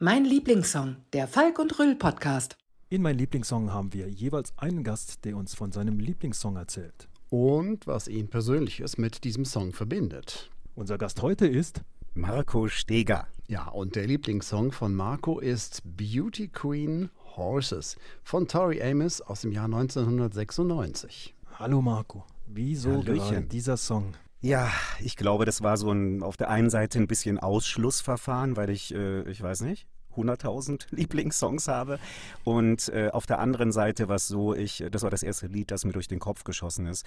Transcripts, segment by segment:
Mein Lieblingssong, der Falk und Rüll Podcast. In meinem Lieblingssong haben wir jeweils einen Gast, der uns von seinem Lieblingssong erzählt. Und was ihn Persönliches mit diesem Song verbindet. Unser Gast heute ist Marco Steger. Ja, und der Lieblingssong von Marco ist Beauty Queen Horses von Tori Amos aus dem Jahr 1996. Hallo Marco. Wieso Hallöchen. gerade dieser Song? Ja, ich glaube, das war so ein auf der einen Seite ein bisschen Ausschlussverfahren, weil ich, äh, ich weiß nicht, 100.000 Lieblingssongs habe. Und äh, auf der anderen Seite war es so, ich, das war das erste Lied, das mir durch den Kopf geschossen ist.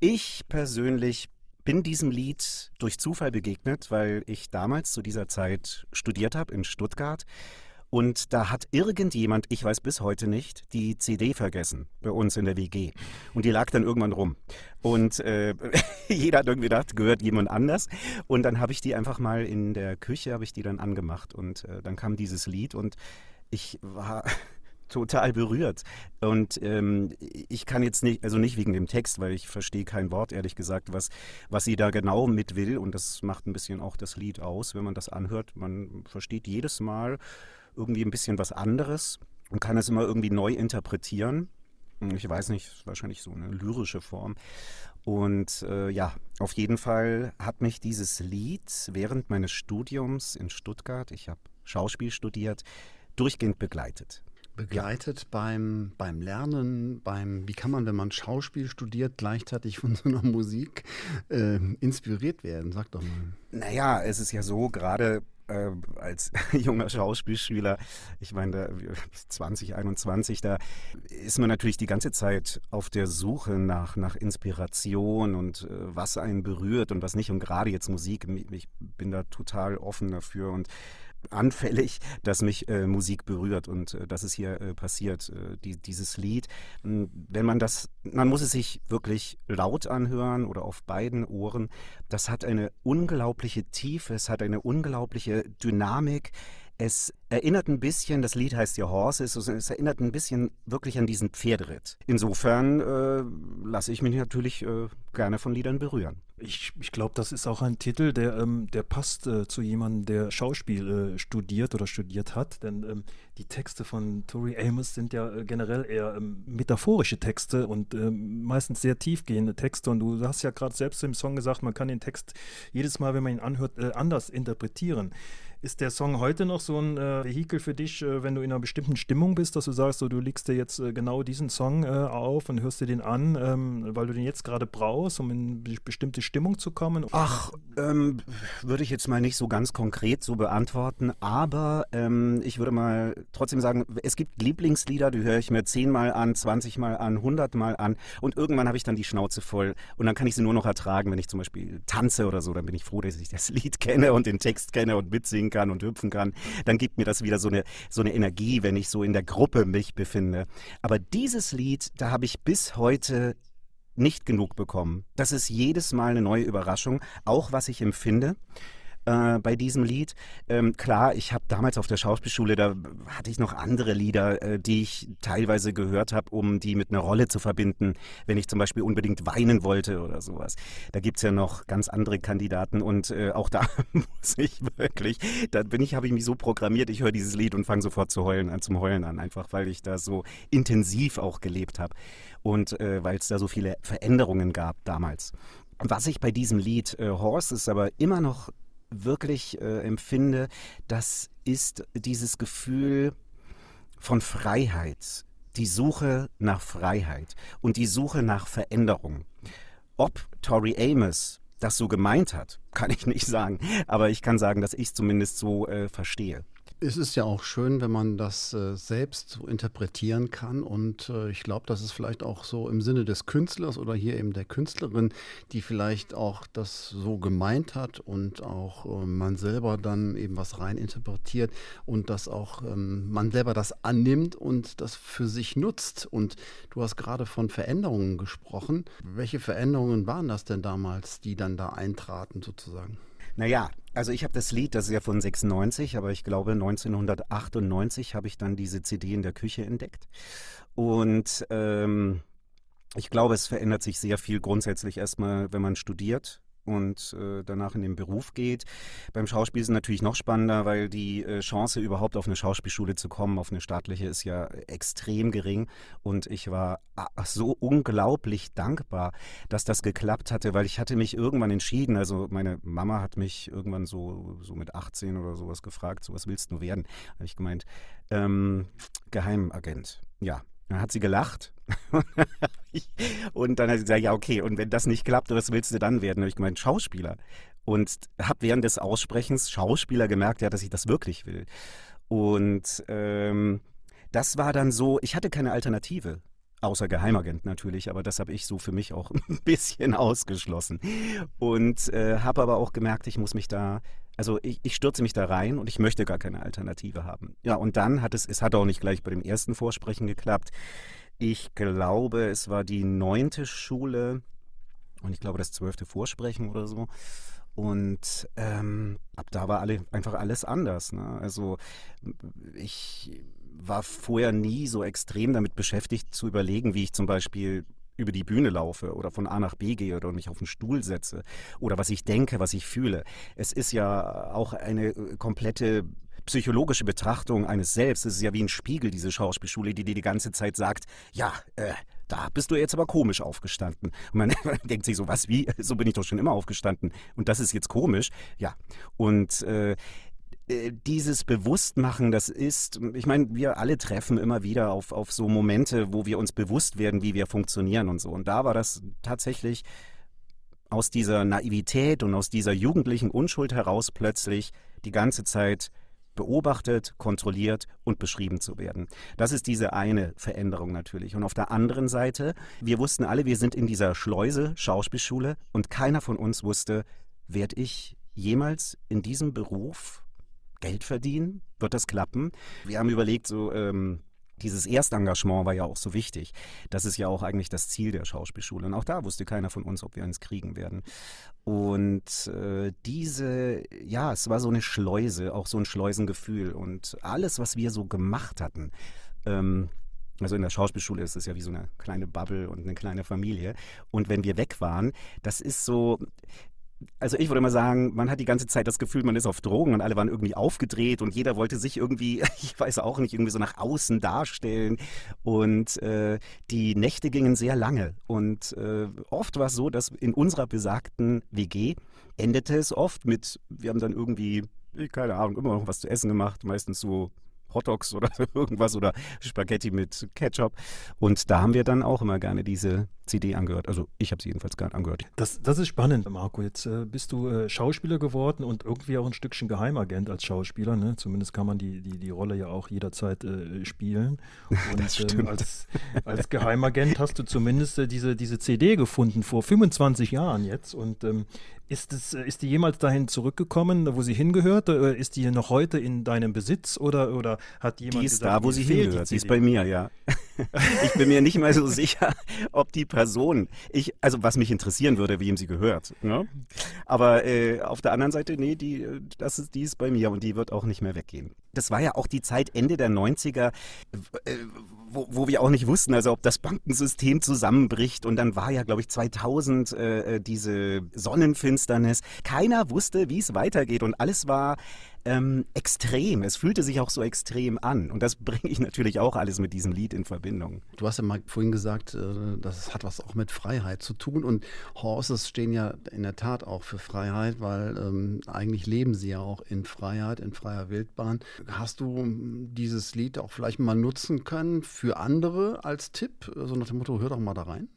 Ich persönlich bin diesem Lied durch Zufall begegnet, weil ich damals zu dieser Zeit studiert habe in Stuttgart. Und da hat irgendjemand, ich weiß bis heute nicht, die CD vergessen bei uns in der WG. Und die lag dann irgendwann rum. Und äh, jeder hat irgendwie gedacht, gehört jemand anders. Und dann habe ich die einfach mal in der Küche, habe ich die dann angemacht. Und äh, dann kam dieses Lied und ich war total berührt. Und ähm, ich kann jetzt nicht, also nicht wegen dem Text, weil ich verstehe kein Wort, ehrlich gesagt, was, was sie da genau mit will. Und das macht ein bisschen auch das Lied aus, wenn man das anhört. Man versteht jedes Mal irgendwie ein bisschen was anderes und kann es immer irgendwie neu interpretieren. Ich weiß nicht, wahrscheinlich so eine lyrische Form. Und äh, ja, auf jeden Fall hat mich dieses Lied während meines Studiums in Stuttgart, ich habe Schauspiel studiert, durchgehend begleitet. Begleitet beim, beim Lernen, beim, wie kann man, wenn man Schauspiel studiert, gleichzeitig von so einer Musik äh, inspiriert werden? Sag doch mal. Naja, es ist ja so, gerade äh, als junger Schauspielschüler, ich meine, da, 2021, da ist man natürlich die ganze Zeit auf der Suche nach, nach Inspiration und äh, was einen berührt und was nicht. Und gerade jetzt Musik, ich bin da total offen dafür und anfällig, dass mich äh, Musik berührt und äh, das ist hier äh, passiert. Äh, die, dieses Lied, mh, wenn man das, man muss es sich wirklich laut anhören oder auf beiden Ohren. Das hat eine unglaubliche Tiefe, es hat eine unglaubliche Dynamik. Es erinnert ein bisschen, das Lied heißt ja Horses, es erinnert ein bisschen wirklich an diesen Pferderitt. Insofern äh, lasse ich mich natürlich äh, gerne von Liedern berühren. Ich, ich glaube, das ist auch ein Titel, der, ähm, der passt äh, zu jemandem, der Schauspiel äh, studiert oder studiert hat. Denn ähm, die Texte von Tori Amos sind ja äh, generell eher ähm, metaphorische Texte und ähm, meistens sehr tiefgehende Texte. Und du hast ja gerade selbst im Song gesagt, man kann den Text jedes Mal, wenn man ihn anhört, äh, anders interpretieren. Ist der Song heute noch so ein äh, Vehikel für dich, äh, wenn du in einer bestimmten Stimmung bist, dass du sagst, so, du legst dir jetzt äh, genau diesen Song äh, auf und hörst dir den an, ähm, weil du den jetzt gerade brauchst, um in eine bestimmte Stimmung zu kommen? Ach, ähm, würde ich jetzt mal nicht so ganz konkret so beantworten, aber ähm, ich würde mal trotzdem sagen, es gibt Lieblingslieder, die höre ich mir zehnmal an, 20 Mal an, 100 Mal an und irgendwann habe ich dann die Schnauze voll und dann kann ich sie nur noch ertragen, wenn ich zum Beispiel tanze oder so, dann bin ich froh, dass ich das Lied kenne und den Text kenne und mitsingen kann und hüpfen kann, dann gibt mir das wieder so eine, so eine Energie, wenn ich so in der Gruppe mich befinde. Aber dieses Lied, da habe ich bis heute nicht genug bekommen. Das ist jedes Mal eine neue Überraschung, auch was ich empfinde. Äh, bei diesem Lied. Ähm, klar, ich habe damals auf der Schauspielschule, da hatte ich noch andere Lieder, äh, die ich teilweise gehört habe, um die mit einer Rolle zu verbinden, wenn ich zum Beispiel unbedingt weinen wollte oder sowas. Da gibt's ja noch ganz andere Kandidaten und äh, auch da muss ich wirklich, da bin ich, habe ich mich so programmiert, ich höre dieses Lied und fange sofort zu heulen an, zum Heulen an, einfach weil ich da so intensiv auch gelebt habe und äh, weil es da so viele Veränderungen gab damals. Was ich bei diesem Lied äh, Horse ist aber immer noch wirklich äh, empfinde, das ist dieses Gefühl von Freiheit, die Suche nach Freiheit und die Suche nach Veränderung. Ob Tori Amos das so gemeint hat, kann ich nicht sagen, aber ich kann sagen, dass ich es zumindest so äh, verstehe. Es ist ja auch schön, wenn man das äh, selbst so interpretieren kann. Und äh, ich glaube, das ist vielleicht auch so im Sinne des Künstlers oder hier eben der Künstlerin, die vielleicht auch das so gemeint hat und auch äh, man selber dann eben was rein interpretiert und dass auch ähm, man selber das annimmt und das für sich nutzt. Und du hast gerade von Veränderungen gesprochen. Welche Veränderungen waren das denn damals, die dann da eintraten sozusagen? Naja, also ich habe das Lied, das ist ja von 96, aber ich glaube 1998 habe ich dann diese CD in der Küche entdeckt. Und ähm, ich glaube, es verändert sich sehr viel grundsätzlich erstmal, wenn man studiert und äh, danach in den Beruf geht. Beim Schauspiel ist es natürlich noch spannender, weil die äh, Chance, überhaupt auf eine Schauspielschule zu kommen, auf eine staatliche, ist ja extrem gering. Und ich war ach, so unglaublich dankbar, dass das geklappt hatte, weil ich hatte mich irgendwann entschieden, also meine Mama hat mich irgendwann so, so mit 18 oder sowas gefragt, so was willst du werden? Habe ich gemeint, ähm, Geheimagent. Ja, dann hat sie gelacht. und dann hat sie gesagt, ja, okay, und wenn das nicht klappt, was willst du dann werden? Da habe ich gemeint, Schauspieler. Und habe während des Aussprechens Schauspieler gemerkt, ja, dass ich das wirklich will. Und ähm, das war dann so, ich hatte keine Alternative. Außer Geheimagent natürlich, aber das habe ich so für mich auch ein bisschen ausgeschlossen. Und äh, habe aber auch gemerkt, ich muss mich da also ich, ich, stürze mich da rein und ich möchte gar keine Alternative haben. Ja, und dann hat es, es hat auch nicht gleich bei dem ersten Vorsprechen geklappt. Ich glaube, es war die neunte Schule und ich glaube das zwölfte Vorsprechen oder so. Und ähm, ab da war alle, einfach alles anders. Ne? Also ich war vorher nie so extrem damit beschäftigt zu überlegen, wie ich zum Beispiel über die Bühne laufe oder von A nach B gehe oder mich auf den Stuhl setze oder was ich denke, was ich fühle. Es ist ja auch eine äh, komplette psychologische Betrachtung eines Selbst. Es ist ja wie ein Spiegel, diese Schauspielschule, die dir die ganze Zeit sagt, ja, äh, da bist du jetzt aber komisch aufgestanden. Und man, denkt sich so, was, wie? So bin ich doch schon immer aufgestanden. Und das ist jetzt komisch. Ja. Und äh, äh, dieses Bewusstmachen, das ist, ich meine, wir alle treffen immer wieder auf, auf so Momente, wo wir uns bewusst werden, wie wir funktionieren und so. Und da war das tatsächlich aus dieser Naivität und aus dieser jugendlichen Unschuld heraus plötzlich die ganze Zeit beobachtet, kontrolliert und beschrieben zu werden. Das ist diese eine Veränderung natürlich. Und auf der anderen Seite, wir wussten alle, wir sind in dieser Schleuse, Schauspielschule, und keiner von uns wusste, werde ich jemals in diesem Beruf Geld verdienen? Wird das klappen? Wir haben überlegt, so ähm, dieses Erstengagement war ja auch so wichtig. Das ist ja auch eigentlich das Ziel der Schauspielschule. Und auch da wusste keiner von uns, ob wir eins kriegen werden. Und äh, diese, ja, es war so eine Schleuse, auch so ein Schleusengefühl. Und alles, was wir so gemacht hatten, ähm, also in der Schauspielschule ist es ja wie so eine kleine Bubble und eine kleine Familie. Und wenn wir weg waren, das ist so, also ich würde mal sagen, man hat die ganze Zeit das Gefühl, man ist auf Drogen und alle waren irgendwie aufgedreht und jeder wollte sich irgendwie, ich weiß auch nicht, irgendwie so nach außen darstellen. Und äh, die Nächte gingen sehr lange. Und äh, oft war es so, dass in unserer besagten WG endete es oft mit, wir haben dann irgendwie, keine Ahnung, immer noch was zu essen gemacht, meistens so Hotdogs oder irgendwas oder Spaghetti mit Ketchup. Und da haben wir dann auch immer gerne diese CD angehört. Also ich habe sie jedenfalls gerade angehört. Das, das ist spannend, Marco. Jetzt äh, bist du äh, Schauspieler geworden und irgendwie auch ein Stückchen Geheimagent als Schauspieler. Ne? Zumindest kann man die, die, die Rolle ja auch jederzeit äh, spielen. Und ähm, als, als Geheimagent hast du zumindest äh, diese, diese CD gefunden vor 25 Jahren jetzt. Und ähm, ist, es, äh, ist die jemals dahin zurückgekommen, wo sie hingehört? Ist die noch heute in deinem Besitz oder, oder hat jemand Die ist gesagt, da, wo sie hingehört. Sie ist bei mir, ja. ich bin mir nicht mal so sicher, ob die Person, ich, also was mich interessieren würde, wem sie gehört. Ne? Aber äh, auf der anderen Seite, nee, die, das ist, die ist bei mir und die wird auch nicht mehr weggehen. Das war ja auch die Zeit Ende der 90er, äh, wo, wo wir auch nicht wussten, also ob das Bankensystem zusammenbricht. Und dann war ja, glaube ich, 2000 äh, äh, diese Sonnenfinsternis. Keiner wusste, wie es weitergeht und alles war ähm, extrem. Es fühlte sich auch so extrem an. Und das bringe ich natürlich auch alles mit diesem Lied in Verbindung. Du hast ja mal vorhin gesagt, äh, das hat was auch mit Freiheit zu tun. Und Horses stehen ja in der Tat auch für Freiheit, weil ähm, eigentlich leben sie ja auch in Freiheit, in freier Wildbahn. Hast du dieses Lied auch vielleicht mal nutzen können für andere als Tipp? So nach dem Motto, hör doch mal da rein.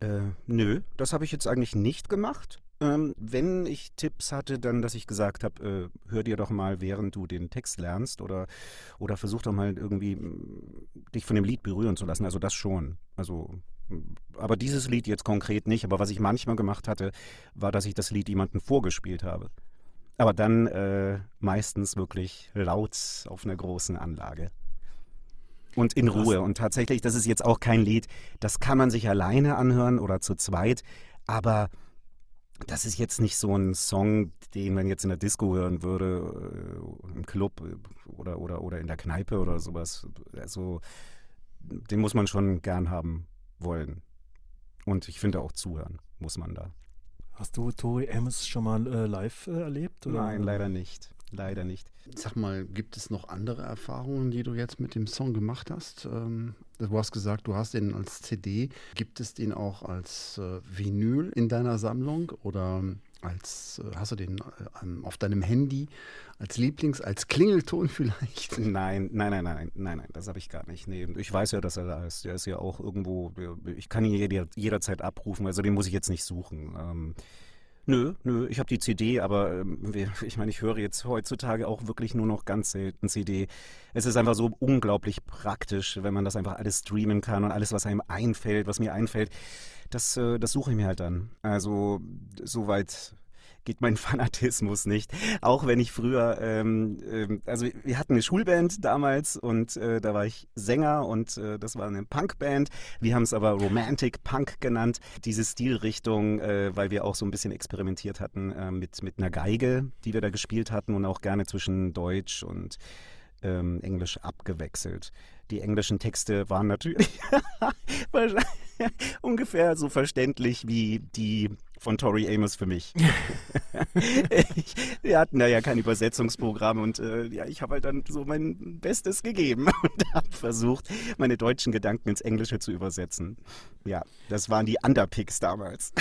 Äh, nö, das habe ich jetzt eigentlich nicht gemacht. Ähm, wenn ich Tipps hatte, dann, dass ich gesagt habe, äh, hör dir doch mal, während du den Text lernst oder, oder versuch doch mal irgendwie mm, dich von dem Lied berühren zu lassen. Also das schon. Also, mm, aber dieses Lied jetzt konkret nicht. Aber was ich manchmal gemacht hatte, war, dass ich das Lied jemandem vorgespielt habe. Aber dann äh, meistens wirklich laut auf einer großen Anlage. Und in Ruhe. Und tatsächlich, das ist jetzt auch kein Lied, das kann man sich alleine anhören oder zu zweit. Aber das ist jetzt nicht so ein Song, den man jetzt in der Disco hören würde, äh, im Club äh, oder, oder, oder in der Kneipe oder sowas. Also, den muss man schon gern haben wollen. Und ich finde auch zuhören muss man da. Hast du Tori Amos schon mal äh, live äh, erlebt? Oder? Nein, leider nicht. Leider nicht. Sag mal, gibt es noch andere Erfahrungen, die du jetzt mit dem Song gemacht hast? Ähm, du hast gesagt, du hast den als CD. Gibt es den auch als äh, Vinyl in deiner Sammlung oder als äh, hast du den äh, auf deinem Handy als Lieblings, als Klingelton vielleicht? Nein, nein, nein, nein, nein, nein, das habe ich gar nicht. Nee, ich weiß ja, dass er da ist. Der ist ja auch irgendwo, ich kann ihn jeder, jederzeit abrufen, also den muss ich jetzt nicht suchen. Nö, nö, ich habe die CD, aber ähm, ich meine, ich höre jetzt heutzutage auch wirklich nur noch ganz selten CD. Es ist einfach so unglaublich praktisch, wenn man das einfach alles streamen kann und alles, was einem einfällt, was mir einfällt, das, äh, das suche ich mir halt dann. Also soweit geht mein Fanatismus nicht. Auch wenn ich früher, ähm, ähm, also wir hatten eine Schulband damals und äh, da war ich Sänger und äh, das war eine Punkband. Wir haben es aber Romantic Punk genannt, diese Stilrichtung, äh, weil wir auch so ein bisschen experimentiert hatten äh, mit, mit einer Geige, die wir da gespielt hatten und auch gerne zwischen Deutsch und ähm, Englisch abgewechselt. Die englischen Texte waren natürlich ungefähr so verständlich wie die von Tori Amos für mich. ich, wir hatten da ja kein Übersetzungsprogramm und äh, ja, ich habe halt dann so mein Bestes gegeben und habe versucht, meine deutschen Gedanken ins Englische zu übersetzen. Ja, das waren die Underpicks damals.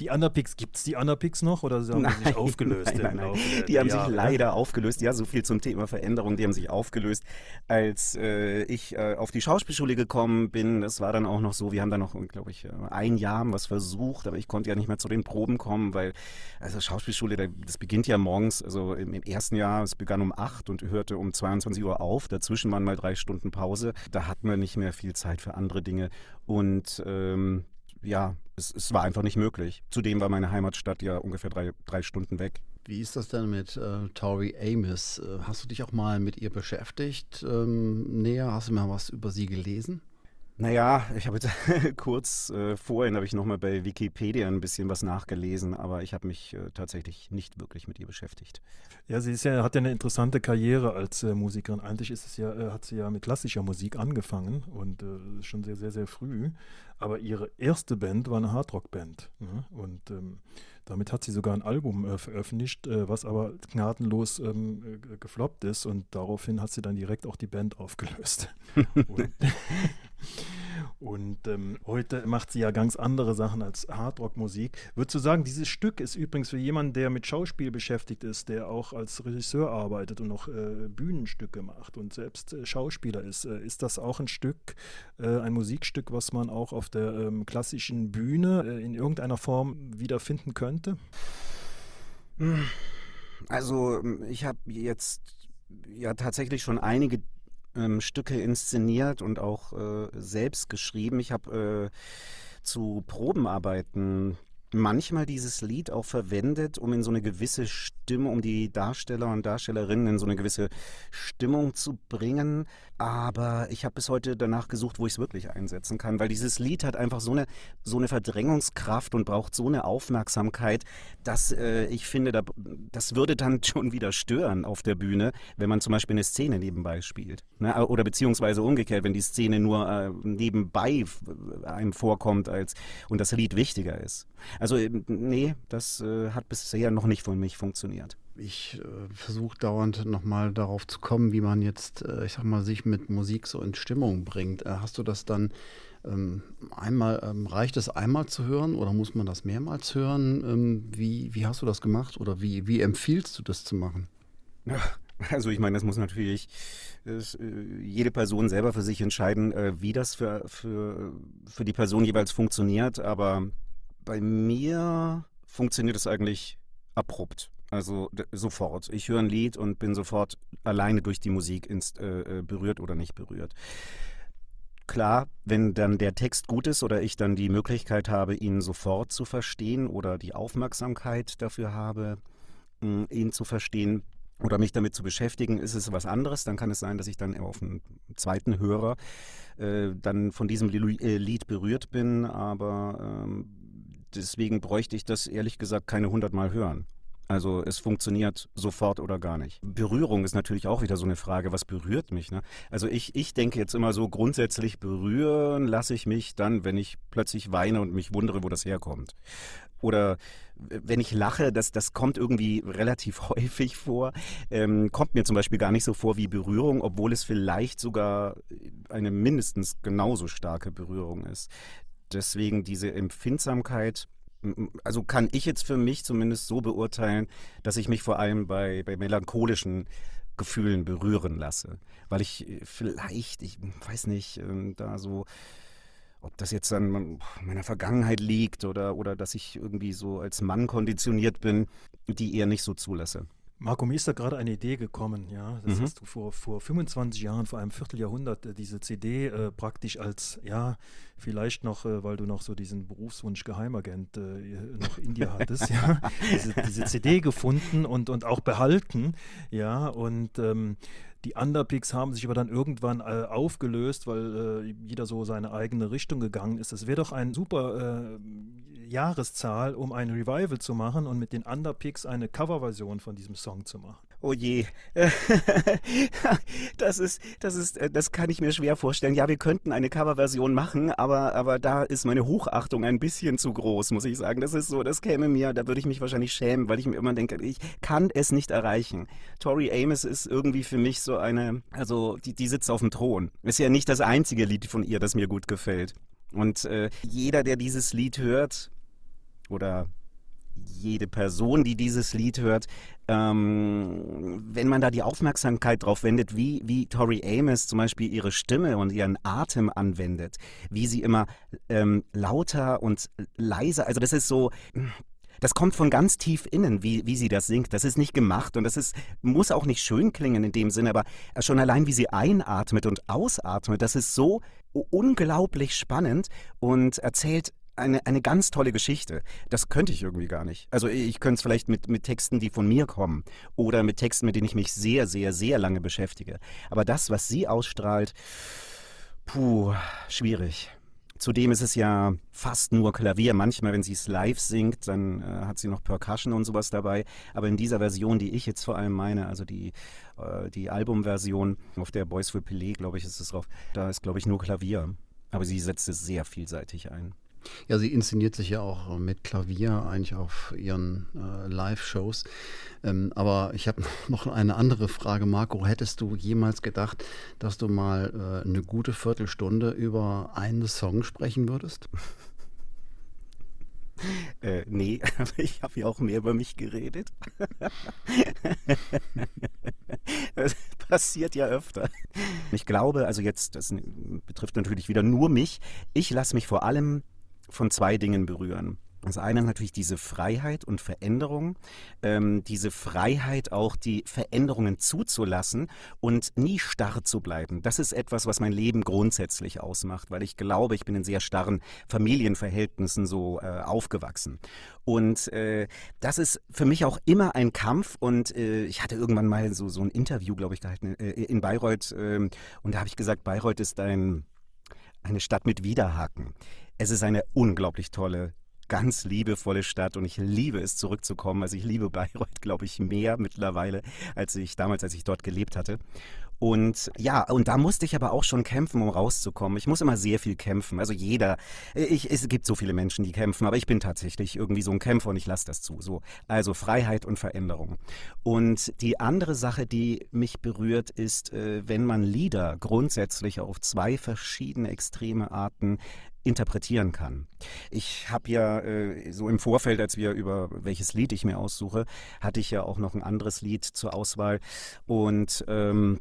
Die Underpicks, gibt es die Underpicks noch oder haben nein, die sich aufgelöst? Nein, nein, nein. Die haben Jahre. sich leider aufgelöst. Ja, so viel zum Thema Veränderung. Die haben sich aufgelöst, als äh, ich äh, auf die Schauspielschule gekommen bin. Das war dann auch noch so, wir haben dann noch, glaube ich, äh, ein Jahr was versucht, aber ich konnte ja nicht mehr zu den Proben kommen, weil, also Schauspielschule, das beginnt ja morgens, also im, im ersten Jahr, es begann um 8 und hörte um 22 Uhr auf. Dazwischen waren mal drei Stunden Pause. Da hatten wir nicht mehr viel Zeit für andere Dinge. Und ähm, ja, es, es, war einfach nicht möglich. Zudem war meine Heimatstadt ja ungefähr drei, drei Stunden weg. Wie ist das denn mit äh, Tori Amos? Äh, hast du dich auch mal mit ihr beschäftigt ähm, näher? Hast du mal was über sie gelesen? Naja, ich habe jetzt kurz äh, vorhin habe ich nochmal bei Wikipedia ein bisschen was nachgelesen, aber ich habe mich äh, tatsächlich nicht wirklich mit ihr beschäftigt. Ja, sie ist ja, hat ja eine interessante Karriere als äh, Musikerin. Eigentlich ist es ja, äh, hat sie ja mit klassischer Musik angefangen und äh, schon sehr, sehr, sehr früh. Aber ihre erste Band war eine Hardrock-Band. Ne? Und ähm, damit hat sie sogar ein Album äh, veröffentlicht, was aber gnadenlos ähm, gefloppt ist und daraufhin hat sie dann direkt auch die Band aufgelöst. und, ähm, heute macht sie ja ganz andere Sachen als Hardrock-Musik. Würdest du sagen, dieses Stück ist übrigens für jemanden, der mit Schauspiel beschäftigt ist, der auch als Regisseur arbeitet und noch äh, Bühnenstücke macht und selbst äh, Schauspieler ist, äh, ist das auch ein Stück, äh, ein Musikstück, was man auch auf der ähm, klassischen Bühne äh, in irgendeiner Form wiederfinden könnte? Also ich habe jetzt ja tatsächlich schon einige ähm, Stücke inszeniert und auch äh, selbst geschrieben. Ich habe äh, zu Probenarbeiten manchmal dieses Lied auch verwendet, um in so eine gewisse Stimmung, um die Darsteller und Darstellerinnen in so eine gewisse Stimmung zu bringen. Aber ich habe bis heute danach gesucht, wo ich es wirklich einsetzen kann, weil dieses Lied hat einfach so eine, so eine Verdrängungskraft und braucht so eine Aufmerksamkeit, dass äh, ich finde, da, das würde dann schon wieder stören auf der Bühne, wenn man zum Beispiel eine Szene nebenbei spielt. Ne? Oder beziehungsweise umgekehrt, wenn die Szene nur äh, nebenbei einem vorkommt als, und das Lied wichtiger ist. Also äh, nee, das äh, hat bisher noch nicht von mich funktioniert. Ich äh, versuche dauernd nochmal darauf zu kommen, wie man jetzt, äh, ich sag mal, sich mit Musik so in Stimmung bringt. Äh, hast du das dann ähm, einmal, ähm, reicht es einmal zu hören oder muss man das mehrmals hören? Ähm, wie, wie hast du das gemacht oder wie, wie empfiehlst du das zu machen? Ja. Also ich meine, das muss natürlich das, äh, jede Person selber für sich entscheiden, wie das für, für, für die Person jeweils funktioniert. Aber bei mir funktioniert es eigentlich abrupt. Also sofort. Ich höre ein Lied und bin sofort alleine durch die Musik ins, äh, äh, berührt oder nicht berührt. Klar, wenn dann der Text gut ist oder ich dann die Möglichkeit habe, ihn sofort zu verstehen oder die Aufmerksamkeit dafür habe, mh, ihn zu verstehen, oder mich damit zu beschäftigen, ist es was anderes. Dann kann es sein, dass ich dann auf einen zweiten Hörer äh, dann von diesem äh, Lied berührt bin. Aber ähm, deswegen bräuchte ich das ehrlich gesagt keine hundertmal hören. Also es funktioniert sofort oder gar nicht. Berührung ist natürlich auch wieder so eine Frage, was berührt mich? Ne? Also ich, ich denke jetzt immer so, grundsätzlich berühren lasse ich mich dann, wenn ich plötzlich weine und mich wundere, wo das herkommt. Oder wenn ich lache, das, das kommt irgendwie relativ häufig vor, ähm, kommt mir zum Beispiel gar nicht so vor wie Berührung, obwohl es vielleicht sogar eine mindestens genauso starke Berührung ist. Deswegen diese Empfindsamkeit also kann ich jetzt für mich zumindest so beurteilen, dass ich mich vor allem bei, bei melancholischen Gefühlen berühren lasse. Weil ich äh, vielleicht, ich weiß nicht, ähm, da so, ob das jetzt an meiner Vergangenheit liegt oder, oder dass ich irgendwie so als Mann konditioniert bin, die eher nicht so zulasse. Marco, mir ist da gerade eine Idee gekommen, ja. Das mhm. hast du vor, vor 25 Jahren, vor einem Vierteljahrhundert, äh, diese CD äh, praktisch als, ja, vielleicht noch, äh, weil du noch so diesen Berufswunsch Geheimagent äh, noch in dir hattest, ja, diese, diese, CD gefunden und, und auch behalten, ja, und ähm, die Underpicks haben sich aber dann irgendwann äh, aufgelöst, weil äh, jeder so seine eigene Richtung gegangen ist. Das wäre doch ein super äh, Jahreszahl, um ein Revival zu machen und mit den Underpicks eine Coverversion von diesem Song zu machen. Oh je. das ist, das ist, äh, das kann ich mir schwer vorstellen. Ja, wir könnten eine Coverversion machen, aber, aber da ist meine Hochachtung ein bisschen zu groß, muss ich sagen. Das ist so, das käme mir, da würde ich mich wahrscheinlich schämen, weil ich mir immer denke, ich kann es nicht erreichen. Tori Amos ist irgendwie für mich so eine, also die, die sitzt auf dem Thron. Ist ja nicht das einzige Lied von ihr, das mir gut gefällt. Und äh, jeder, der dieses Lied hört, oder jede Person, die dieses Lied hört, ähm, wenn man da die Aufmerksamkeit drauf wendet, wie, wie Tori Amos zum Beispiel ihre Stimme und ihren Atem anwendet, wie sie immer ähm, lauter und leiser, also das ist so, das kommt von ganz tief innen, wie, wie sie das singt. Das ist nicht gemacht und das ist, muss auch nicht schön klingen in dem Sinne, aber schon allein wie sie einatmet und ausatmet, das ist so unglaublich spannend und erzählt eine, eine ganz tolle Geschichte. Das könnte ich irgendwie gar nicht. Also ich könnte es vielleicht mit, mit Texten, die von mir kommen oder mit Texten, mit denen ich mich sehr, sehr, sehr lange beschäftige. Aber das, was sie ausstrahlt, puh, schwierig. Zudem ist es ja fast nur Klavier. Manchmal, wenn sie es live singt, dann äh, hat sie noch Percussion und sowas dabei. Aber in dieser Version, die ich jetzt vor allem meine, also die, äh, die Albumversion, auf der Boys for Pelé, glaube ich, ist es drauf, da ist, glaube ich, nur Klavier. Aber sie setzt es sehr vielseitig ein. Ja, sie inszeniert sich ja auch mit Klavier eigentlich auf ihren äh, Live-Shows. Ähm, aber ich habe noch eine andere Frage, Marco. Hättest du jemals gedacht, dass du mal äh, eine gute Viertelstunde über einen Song sprechen würdest? Äh, nee, aber ich habe ja auch mehr über mich geredet. das passiert ja öfter. Ich glaube, also jetzt, das betrifft natürlich wieder nur mich, ich lasse mich vor allem von zwei Dingen berühren. Das eine natürlich diese Freiheit und Veränderung, ähm, diese Freiheit auch die Veränderungen zuzulassen und nie starr zu bleiben. Das ist etwas, was mein Leben grundsätzlich ausmacht, weil ich glaube, ich bin in sehr starren Familienverhältnissen so äh, aufgewachsen. Und äh, das ist für mich auch immer ein Kampf. Und äh, ich hatte irgendwann mal so, so ein Interview, glaube ich, gehalten äh, in Bayreuth. Ähm, und da habe ich gesagt, Bayreuth ist ein, eine Stadt mit Widerhaken. Es ist eine unglaublich tolle, ganz liebevolle Stadt und ich liebe es zurückzukommen. Also ich liebe Bayreuth, glaube ich, mehr mittlerweile, als ich damals, als ich dort gelebt hatte. Und ja, und da musste ich aber auch schon kämpfen, um rauszukommen. Ich muss immer sehr viel kämpfen. Also jeder, ich, es gibt so viele Menschen, die kämpfen, aber ich bin tatsächlich irgendwie so ein Kämpfer und ich lasse das zu. So, also Freiheit und Veränderung. Und die andere Sache, die mich berührt, ist, äh, wenn man Lieder grundsätzlich auf zwei verschiedene extreme Arten interpretieren kann. Ich habe ja äh, so im Vorfeld, als wir über welches Lied ich mir aussuche, hatte ich ja auch noch ein anderes Lied zur Auswahl und ähm,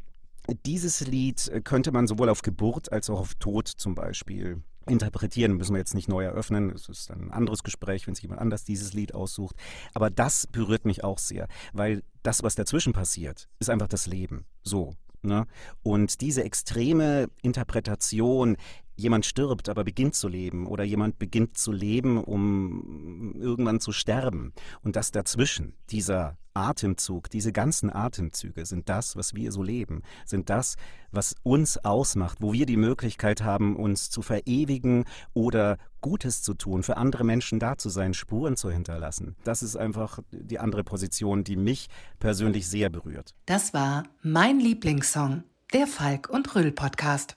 dieses Lied könnte man sowohl auf Geburt als auch auf Tod zum Beispiel interpretieren, müssen wir jetzt nicht neu eröffnen. Es ist ein anderes Gespräch, wenn sich jemand anders dieses Lied aussucht. Aber das berührt mich auch sehr, weil das, was dazwischen passiert, ist einfach das Leben. So. Ne? Und diese extreme Interpretation, jemand stirbt, aber beginnt zu leben oder jemand beginnt zu leben, um irgendwann zu sterben. Und das dazwischen, dieser Atemzug, diese ganzen Atemzüge sind das, was wir so leben, sind das, was uns ausmacht, wo wir die Möglichkeit haben, uns zu verewigen oder Gutes zu tun, für andere Menschen da zu sein, Spuren zu hinterlassen. Das ist einfach die andere Position, die mich persönlich sehr berührt. Das war mein Lieblingssong, der Falk und Rüll Podcast.